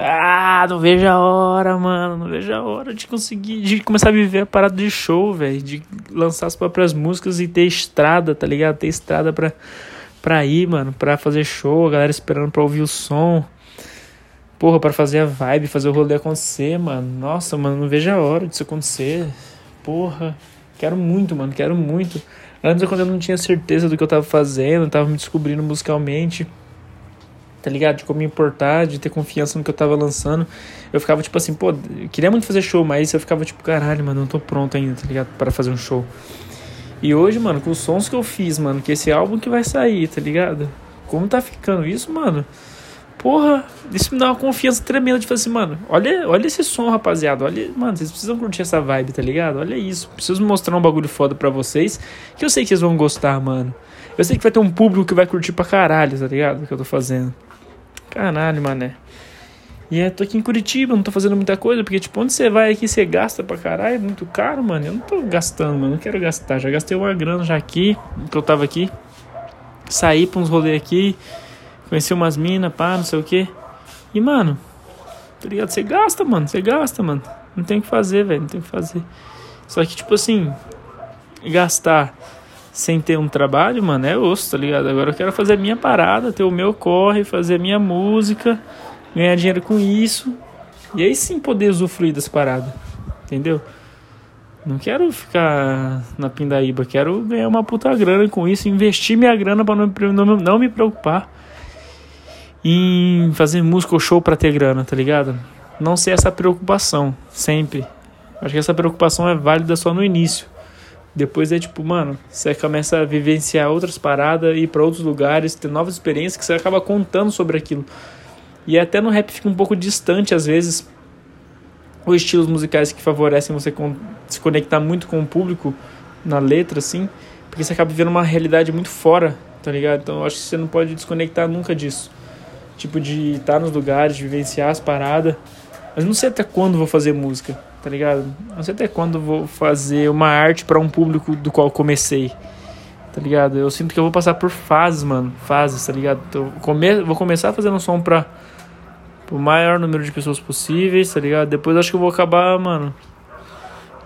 Ah, não vejo a hora, mano. Não vejo a hora de conseguir. De começar a viver a parada de show, velho. De lançar as próprias músicas e ter estrada, tá ligado? Ter estrada pra, pra ir, mano. Pra fazer show, a galera esperando pra ouvir o som. Porra, pra fazer a vibe, fazer o rolê acontecer, mano. Nossa, mano, não vejo a hora disso acontecer. Porra. Quero muito, mano. Quero muito. Antes, quando eu não tinha certeza do que eu tava fazendo, tava me descobrindo musicalmente tá ligado? De como me importar, de ter confiança no que eu tava lançando. Eu ficava tipo assim, pô, queria muito fazer show, mas eu ficava tipo, caralho, mano, não tô pronto ainda, tá ligado? Para fazer um show. E hoje, mano, com os sons que eu fiz, mano, que esse álbum que vai sair, tá ligado? Como tá ficando isso, mano? Porra, isso me dá uma confiança tremenda de falar assim, mano, olha, olha esse som, rapaziada. Olha, mano, vocês precisam curtir essa vibe, tá ligado? Olha isso. Preciso mostrar um bagulho foda pra vocês. Que eu sei que vocês vão gostar, mano. Eu sei que vai ter um público que vai curtir pra caralho, tá ligado? O que eu tô fazendo. Caralho, mané. E é, tô aqui em Curitiba, não tô fazendo muita coisa, porque, tipo, onde você vai aqui, você gasta pra caralho, é muito caro, mano. Eu não tô gastando, mano, não quero gastar. Já gastei uma grana já aqui, que eu tava aqui. Saí pra uns rolês aqui, conheci umas minas, pá, não sei o que. E, mano, tá ligado? Você gasta, mano, você gasta, mano. Não tem o que fazer, velho, não tem o que fazer. Só que, tipo assim, gastar sem ter um trabalho, mano, é osso, tá ligado? Agora eu quero fazer a minha parada, ter o meu corre, fazer a minha música, ganhar dinheiro com isso. E aí sim poder usufruir das paradas, entendeu? Não quero ficar na pindaíba, quero ganhar uma puta grana com isso, investir minha grana pra não, não, me preocupar em fazer música ou show pra ter grana, tá ligado? Não ser essa preocupação, sempre. Acho que essa preocupação é válida só no início. Depois é tipo, mano, você começa a vivenciar outras paradas, ir para outros lugares, ter novas experiências que você acaba contando sobre aquilo. E até no rap fica um pouco distante às vezes os estilos musicais que favorecem você se conectar muito com o público na letra, assim, porque você acaba vivendo uma realidade muito fora, tá ligado? Então eu acho que você não pode desconectar nunca disso. Tipo, de estar nos lugares, de vivenciar as paradas. Mas não sei até quando vou fazer música tá ligado? Não sei até quando vou fazer uma arte para um público do qual comecei, tá ligado? Eu sinto que eu vou passar por fases, mano, fases, tá ligado? Então, come vou começar fazendo som pra o maior número de pessoas possíveis, tá ligado? Depois acho que eu vou acabar, mano,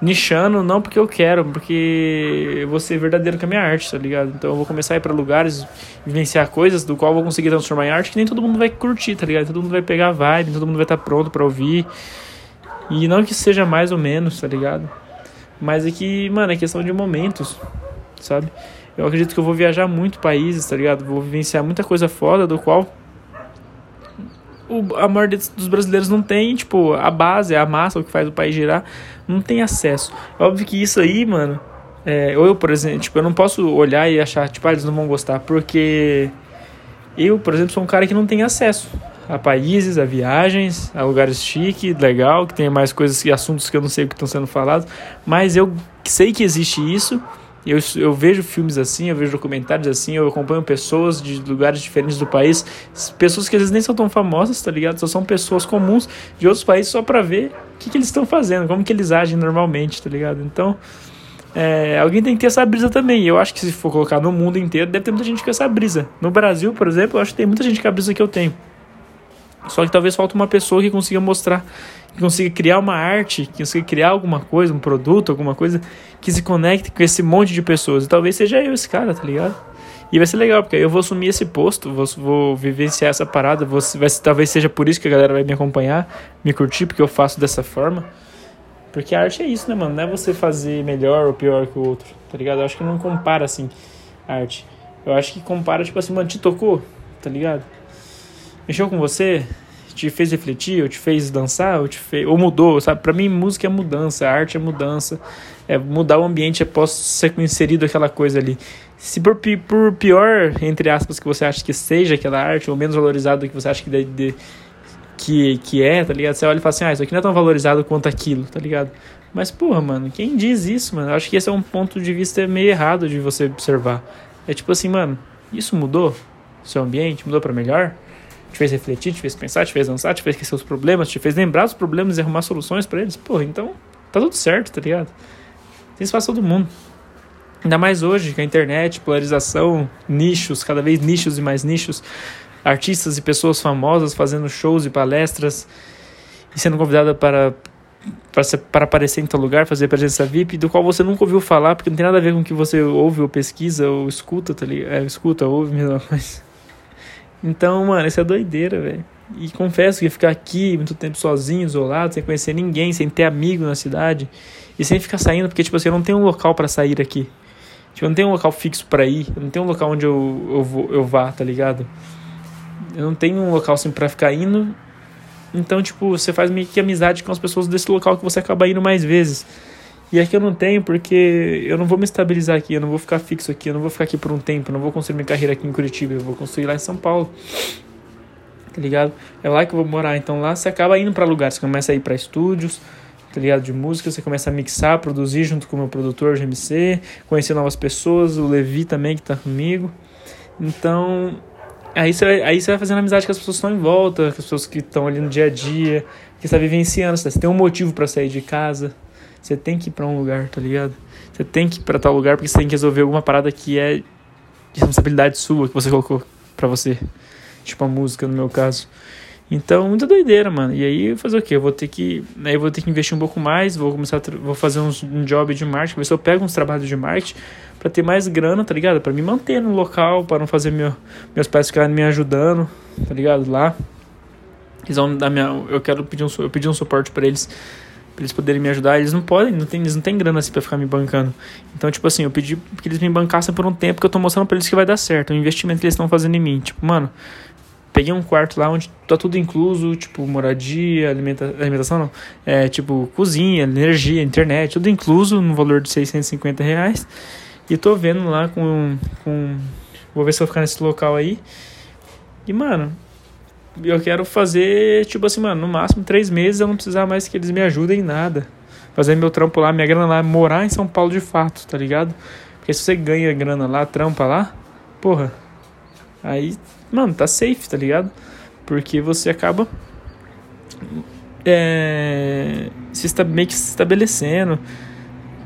nichando, não porque eu quero, porque eu vou ser verdadeiro com a minha arte, tá ligado? Então eu vou começar a ir pra lugares, vivenciar coisas do qual eu vou conseguir transformar em arte que nem todo mundo vai curtir, tá ligado? Todo mundo vai pegar vibe, todo mundo vai estar tá pronto para ouvir. E não que seja mais ou menos, tá ligado? Mas é que, mano, é questão de momentos, sabe? Eu acredito que eu vou viajar muito países, tá ligado? Vou vivenciar muita coisa foda, do qual o, a maioria dos brasileiros não tem, tipo, a base, a massa, o que faz o país girar, não tem acesso. Óbvio que isso aí, mano, é, ou eu, por exemplo, tipo, eu não posso olhar e achar, tipo, ah, eles não vão gostar, porque eu, por exemplo, sou um cara que não tem acesso a países, a viagens, a lugares chique, legal, que tem mais coisas e assuntos que eu não sei o que estão sendo falados, mas eu sei que existe isso. Eu, eu vejo filmes assim, eu vejo documentários assim, eu acompanho pessoas de lugares diferentes do país, pessoas que às vezes nem são tão famosas, tá ligado? Só são pessoas comuns de outros países só pra ver o que, que eles estão fazendo, como que eles agem normalmente, tá ligado? Então, é, alguém tem que ter essa brisa também. Eu acho que se for colocar no mundo inteiro, deve ter muita gente com essa brisa. No Brasil, por exemplo, eu acho que tem muita gente com a brisa que eu tenho. Só que talvez falta uma pessoa que consiga mostrar, que consiga criar uma arte, que consiga criar alguma coisa, um produto, alguma coisa que se conecte com esse monte de pessoas. E talvez seja eu esse cara, tá ligado? E vai ser legal, porque eu vou assumir esse posto, vou, vou vivenciar essa parada, vou, vai, talvez seja por isso que a galera vai me acompanhar, me curtir, porque eu faço dessa forma. Porque a arte é isso, né, mano? Não é você fazer melhor ou pior que o outro, tá ligado? Eu acho que não compara, assim, arte. Eu acho que compara, tipo assim, mano, te tocou, tá ligado? Mexeu com você, te fez refletir, ou te fez dançar, ou te fez, ou mudou, sabe? Para mim, música é mudança, arte é mudança, é mudar o ambiente após ser inserido aquela coisa ali. Se por, por pior, entre aspas, que você acha que seja aquela arte, ou menos valorizado que você acha que, de, de, que, que é, tá ligado? Você olha e fala assim, ah, isso aqui não é tão valorizado quanto aquilo, tá ligado? Mas, porra, mano, quem diz isso, mano? Eu acho que esse é um ponto de vista meio errado de você observar. É tipo assim, mano, isso mudou? Seu ambiente mudou para melhor? Te fez refletir, te fez pensar, te fez dançar, te fez esquecer os problemas, te fez lembrar dos problemas e arrumar soluções para eles. Porra, então tá tudo certo, tá ligado? Tem espaço todo mundo. Ainda mais hoje, com a internet, polarização, nichos, cada vez nichos e mais nichos. artistas e pessoas famosas fazendo shows e palestras e sendo convidada para para, para aparecer em tal lugar, fazer presença VIP, do qual você nunca ouviu falar, porque não tem nada a ver com o que você ouve ou pesquisa ou escuta, tá ligado? É, escuta, ouve mesmo, mas... Então, mano, isso é doideira, velho. E confesso que ficar aqui muito tempo sozinho, isolado, sem conhecer ninguém, sem ter amigo na cidade, e sem ficar saindo, porque, tipo assim, eu não tenho um local para sair aqui. Tipo, eu não tenho um local fixo para ir, eu não tenho um local onde eu, eu, vou, eu vá, tá ligado? Eu não tenho um local assim pra ficar indo então, tipo, você faz meio que amizade com as pessoas desse local que você acaba indo mais vezes. E aqui eu não tenho porque eu não vou me estabilizar aqui, eu não vou ficar fixo aqui, eu não vou ficar aqui por um tempo, eu não vou construir minha carreira aqui em Curitiba, eu vou construir lá em São Paulo. Tá ligado? É lá que eu vou morar. Então lá você acaba indo para lugares, você começa a ir para estúdios, tá ligado? De música, você começa a mixar, produzir junto com o meu produtor GMC, conhecer novas pessoas, o Levi também que tá comigo. Então, Aí você, aí você vai fazendo amizade com as pessoas que estão em volta, com as pessoas que estão ali no dia a dia, que está vivenciando. Você tem um motivo para sair de casa. Você tem que ir para um lugar, tá ligado? Você tem que ir para tal lugar porque você tem que resolver alguma parada que é de responsabilidade sua, que você colocou para você. Tipo a música, no meu caso. Então, muita doideira, mano. E aí, fazer o quê? Eu vou ter que, aí vou ter que investir um pouco mais, vou começar vou fazer uns, um job de marketing, ver se eu pego uns trabalhos de marketing para ter mais grana, tá ligado? Para me manter no local, para não fazer meu, meus pais ficarem me ajudando, tá ligado? Lá. Eles vão dar minha, eu quero pedir um, eu pedi um suporte para eles, pra eles poderem me ajudar. Eles não podem, não tem, eles não têm grana assim para ficar me bancando. Então, tipo assim, eu pedi que eles me bancassem por um tempo que eu tô mostrando para eles que vai dar certo, o investimento que eles estão fazendo em mim. Tipo, mano, peguei um quarto lá onde tá tudo incluso, tipo, moradia, alimenta, alimentação não, é, tipo, cozinha, energia, internet, tudo incluso no valor de 650 reais. E tô vendo lá com, com. Vou ver se eu vou ficar nesse local aí. E, mano, eu quero fazer, tipo assim, mano, no máximo três meses eu não precisar mais que eles me ajudem em nada. Fazer meu trampo lá, minha grana lá, morar em São Paulo de fato, tá ligado? Porque se você ganha grana lá, trampa lá, porra, aí, mano, tá safe, tá ligado? Porque você acaba é, se está, meio que se estabelecendo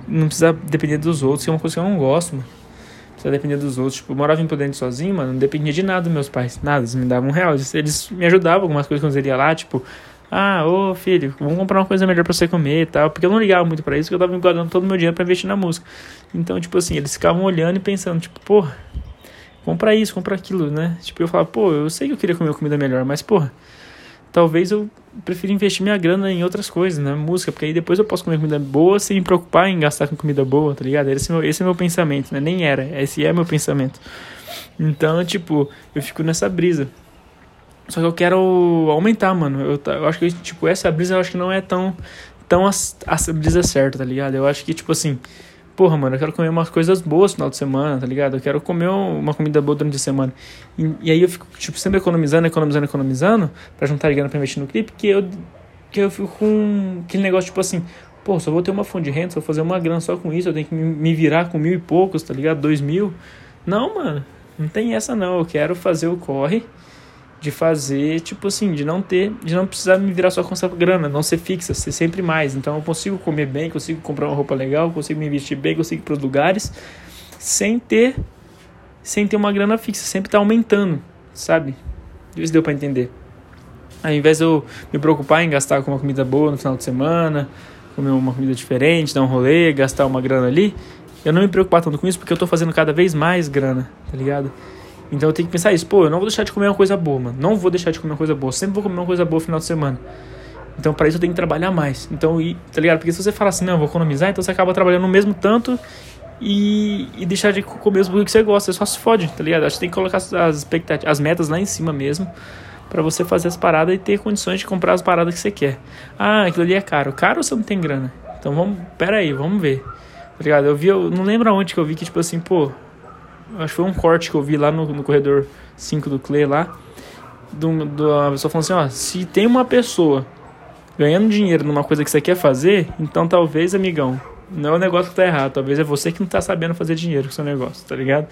não precisa depender dos outros, que é uma coisa que eu não gosto, mano. Precisa depender dos outros. Tipo, eu morava em sozinho, mano, não dependia de nada dos meus pais. Nada, eles me davam um real. Eles, me ajudavam algumas coisas quando eu ia lá, tipo, ah, ô filho, vamos comprar uma coisa melhor pra você comer e tal. Porque eu não ligava muito para isso, porque eu tava guardando todo o meu dinheiro pra investir na música. Então, tipo assim, eles ficavam olhando e pensando, tipo, porra, compra isso, compra aquilo, né? Tipo, eu falava, pô, eu sei que eu queria comer comida melhor, mas, porra, talvez eu prefiro investir minha grana em outras coisas, né? Música, porque aí depois eu posso comer comida boa sem me preocupar em gastar com comida boa, tá ligado? Esse é meu, esse é meu pensamento, né? Nem era, esse é meu pensamento. Então, tipo, eu fico nessa brisa. Só que eu quero aumentar, mano. Eu, eu acho que, tipo, essa brisa eu acho que não é tão, tão a, a brisa certa, tá ligado? Eu acho que, tipo assim, porra, mano, eu quero comer umas coisas boas no final de semana, tá ligado? Eu quero comer uma comida boa durante a semana. E, e aí eu fico, tipo, sempre economizando, economizando, economizando, pra juntar grana pra investir no clipe, que eu, que eu fico com aquele negócio, tipo assim, pô, só vou ter uma fonte de renda, só vou fazer uma grana só com isso, eu tenho que me virar com mil e poucos, tá ligado? Dois mil. Não, mano, não tem essa não. Eu quero fazer o corre de fazer, tipo assim, de não ter, de não precisar me virar só com essa grana, não ser fixa, ser sempre mais. Então eu consigo comer bem, consigo comprar uma roupa legal, consigo me vestir bem, consigo ir para os lugares sem ter sem ter uma grana fixa, sempre tá aumentando, sabe? Isso deu para entender. Ao invés de eu me preocupar em gastar com uma comida boa no final de semana, comer uma comida diferente, dar um rolê, gastar uma grana ali, eu não me preocupar tanto com isso porque eu tô fazendo cada vez mais grana, tá ligado? Então eu tenho que pensar isso, pô, eu não vou deixar de comer uma coisa boa, mano. Não vou deixar de comer uma coisa boa. Sempre vou comer uma coisa boa no final de semana. Então para isso eu tenho que trabalhar mais. Então, e, tá ligado? Porque se você fala assim, não, eu vou economizar, então você acaba trabalhando o mesmo tanto e, e deixar de comer os que você gosta. Você só se fode, tá ligado? Acho que tem que colocar as expectativas, as metas lá em cima mesmo. para você fazer as paradas e ter condições de comprar as paradas que você quer. Ah, aquilo ali é caro. Caro ou você não tem grana? Então vamos, pera aí, vamos ver. Tá ligado? Eu vi, eu não lembro aonde que eu vi que, tipo assim, pô, acho que foi um corte que eu vi lá no, no corredor 5 do Clay lá. Do, do, a pessoa falando assim, ó, se tem uma pessoa ganhando dinheiro numa coisa que você quer fazer, então talvez, amigão, não é o negócio que tá errado, talvez é você que não tá sabendo fazer dinheiro com seu negócio, tá ligado?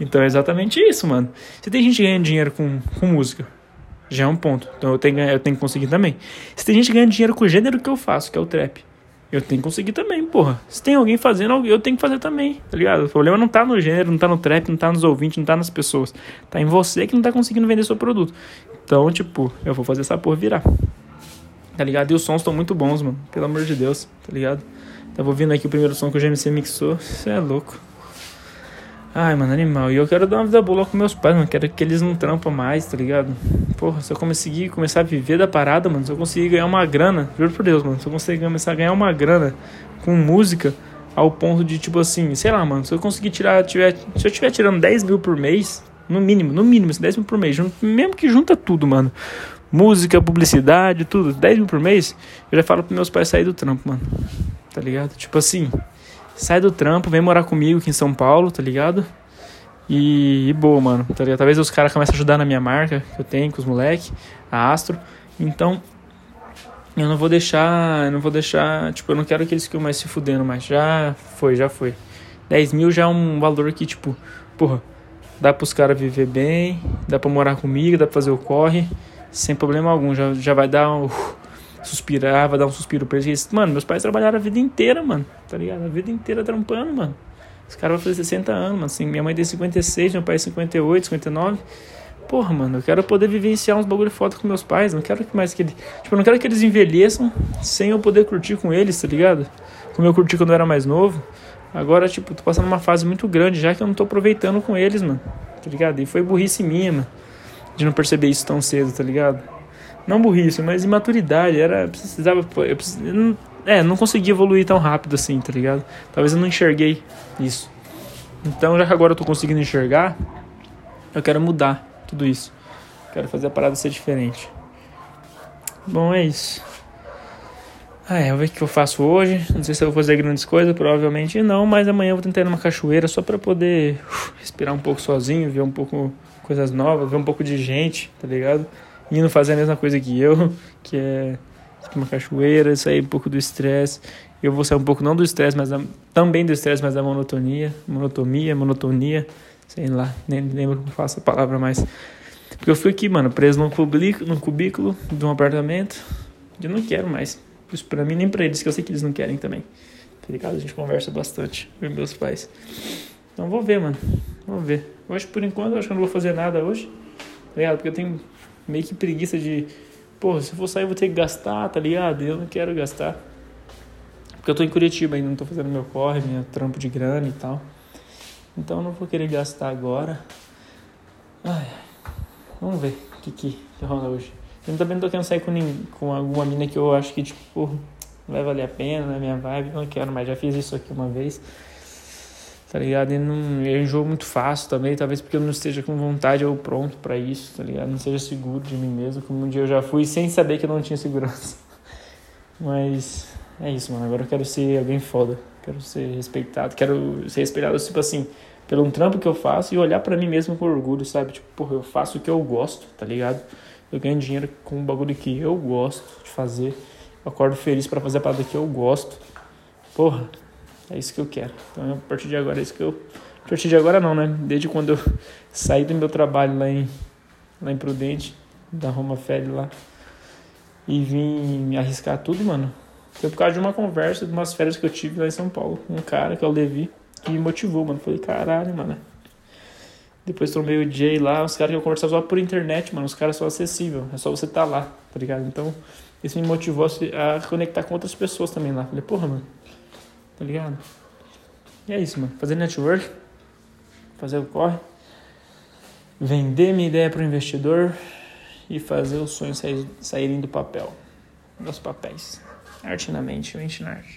Então é exatamente isso, mano. Se tem gente ganhando dinheiro com, com música, já é um ponto. Então eu tenho, eu tenho que conseguir também. Se tem gente ganhando dinheiro com o gênero que eu faço, que é o trap, eu tenho que conseguir também, porra. Se tem alguém fazendo, eu tenho que fazer também, tá ligado? O problema não tá no gênero, não tá no trap, não tá nos ouvintes, não tá nas pessoas. Tá em você que não tá conseguindo vender seu produto. Então, tipo, eu vou fazer essa porra virar. Tá ligado? E os sons estão muito bons, mano. Pelo amor de Deus, tá ligado? Tava ouvindo aqui o primeiro som que o GMC mixou. Você é louco. Ai, mano, animal. E eu quero dar uma vida boa com meus pais, mano. Quero que eles não trampam mais, tá ligado? Porra, se eu conseguir começar a viver da parada, mano, se eu conseguir ganhar uma grana, juro por Deus, mano, se eu conseguir começar a ganhar uma grana com música, ao ponto de, tipo assim, sei lá, mano, se eu conseguir tirar, tiver, se eu estiver tirando 10 mil por mês, no mínimo, no mínimo, 10 assim, mil por mês, mesmo que junta tudo, mano. Música, publicidade, tudo, 10 mil por mês, eu já falo pros meus pais sair do trampo, mano. Tá ligado? Tipo assim, sai do trampo, vem morar comigo aqui em São Paulo, tá ligado? E, e boa, mano. Tá ligado? Talvez os caras comecem a ajudar na minha marca que eu tenho com os moleques, a Astro. Então, eu não vou deixar. Eu não vou deixar. Tipo, eu não quero que eles fiquem mais se fudendo, mas já foi, já foi. 10 mil já é um valor que, tipo, porra, dá pros caras viver bem, dá pra morar comigo, dá pra fazer o corre, sem problema algum. Já, já vai dar um. Suspirar, vai dar um suspiro pra eles. Mano, meus pais trabalharam a vida inteira, mano. Tá ligado? A vida inteira trampando, mano. Os caras vão fazer 60 anos, mano. Assim, minha mãe tem 56, meu pai 58, 59. Porra, mano, eu quero poder vivenciar uns bagulho foda com meus pais. Não quero que mais que eles. Tipo, eu não quero que eles envelheçam sem eu poder curtir com eles, tá ligado? Como eu curti quando eu era mais novo. Agora, tipo, tô passando uma fase muito grande já que eu não tô aproveitando com eles, mano. Tá ligado? E foi burrice minha, mano. De não perceber isso tão cedo, tá ligado? Não burrice, mas imaturidade. Era. Precisava. Eu precisava, é, não consegui evoluir tão rápido assim, tá ligado? Talvez eu não enxerguei isso. Então, já que agora eu tô conseguindo enxergar, eu quero mudar tudo isso. Quero fazer a parada ser diferente. Bom, é isso. Ah, é, eu ver o que eu faço hoje. Não sei se eu vou fazer grandes coisas, provavelmente não, mas amanhã eu vou tentar ir numa cachoeira só para poder uh, respirar um pouco sozinho, ver um pouco coisas novas, ver um pouco de gente, tá ligado? Indo fazer a mesma coisa que eu, que é uma cachoeira, sair um pouco do estresse. Eu vou sair um pouco não do estresse, mas da, também do estresse, mas da monotonia, monotonia, monotonia, sei lá, nem lembro como faço a palavra mais. Porque eu fui aqui, mano, preso num cubículo, num cubículo de um apartamento. Eu não quero mais. Isso pra mim nem pra eles, que eu sei que eles não querem também. Tá ligado? A gente conversa bastante com meus pais. Então vou ver, mano. Vamos ver. Hoje, por enquanto, eu acho que eu não vou fazer nada hoje. Tá ligado? Porque eu tenho meio que preguiça de Pô, se eu for sair eu vou ter que gastar, tá ligado? Eu não quero gastar. Porque eu tô em Curitiba ainda, não tô fazendo meu corre, minha trampo de grana e tal. Então eu não vou querer gastar agora. Ai, vamos ver o que, que, rola hoje. Eu também não tô querendo sair com, com alguma mina que eu acho que, tipo, não vai valer a pena, não é minha vibe, não quero mais. Já fiz isso aqui uma vez tá ligado? E não, eu enjoo muito fácil também, talvez porque eu não esteja com vontade ou pronto para isso, tá ligado? Não seja seguro de mim mesmo, como um dia eu já fui sem saber que eu não tinha segurança. Mas é isso, mano. Agora eu quero ser alguém foda, quero ser respeitado, quero ser respeitado, tipo assim, pelo um trampo que eu faço e olhar para mim mesmo com orgulho, sabe? Tipo, porra, eu faço o que eu gosto, tá ligado? Eu ganho dinheiro com um bagulho que eu gosto de fazer. Eu acordo feliz para fazer a parada que eu gosto. Porra, é isso que eu quero. Então, a partir de agora, é isso que eu. A partir de agora, não, né? Desde quando eu saí do meu trabalho lá em, lá em Prudente, da Roma Fed lá, e vim me arriscar tudo, mano. Foi por causa de uma conversa, de umas férias que eu tive lá em São Paulo. Um cara, que é o Levi, que me motivou, mano. Falei, caralho, mano. Depois trombei o Jay lá, os caras que eu conversava só por internet, mano. Os caras são acessíveis, é só você tá lá, tá ligado? Então, isso me motivou a conectar com outras pessoas também lá. Falei, porra, mano Tá ligado? E é isso, mano. Fazer network, fazer o corre, vender minha ideia para o investidor e fazer os sonhos saírem do papel, dos papéis. Arte na mente, mente na arte.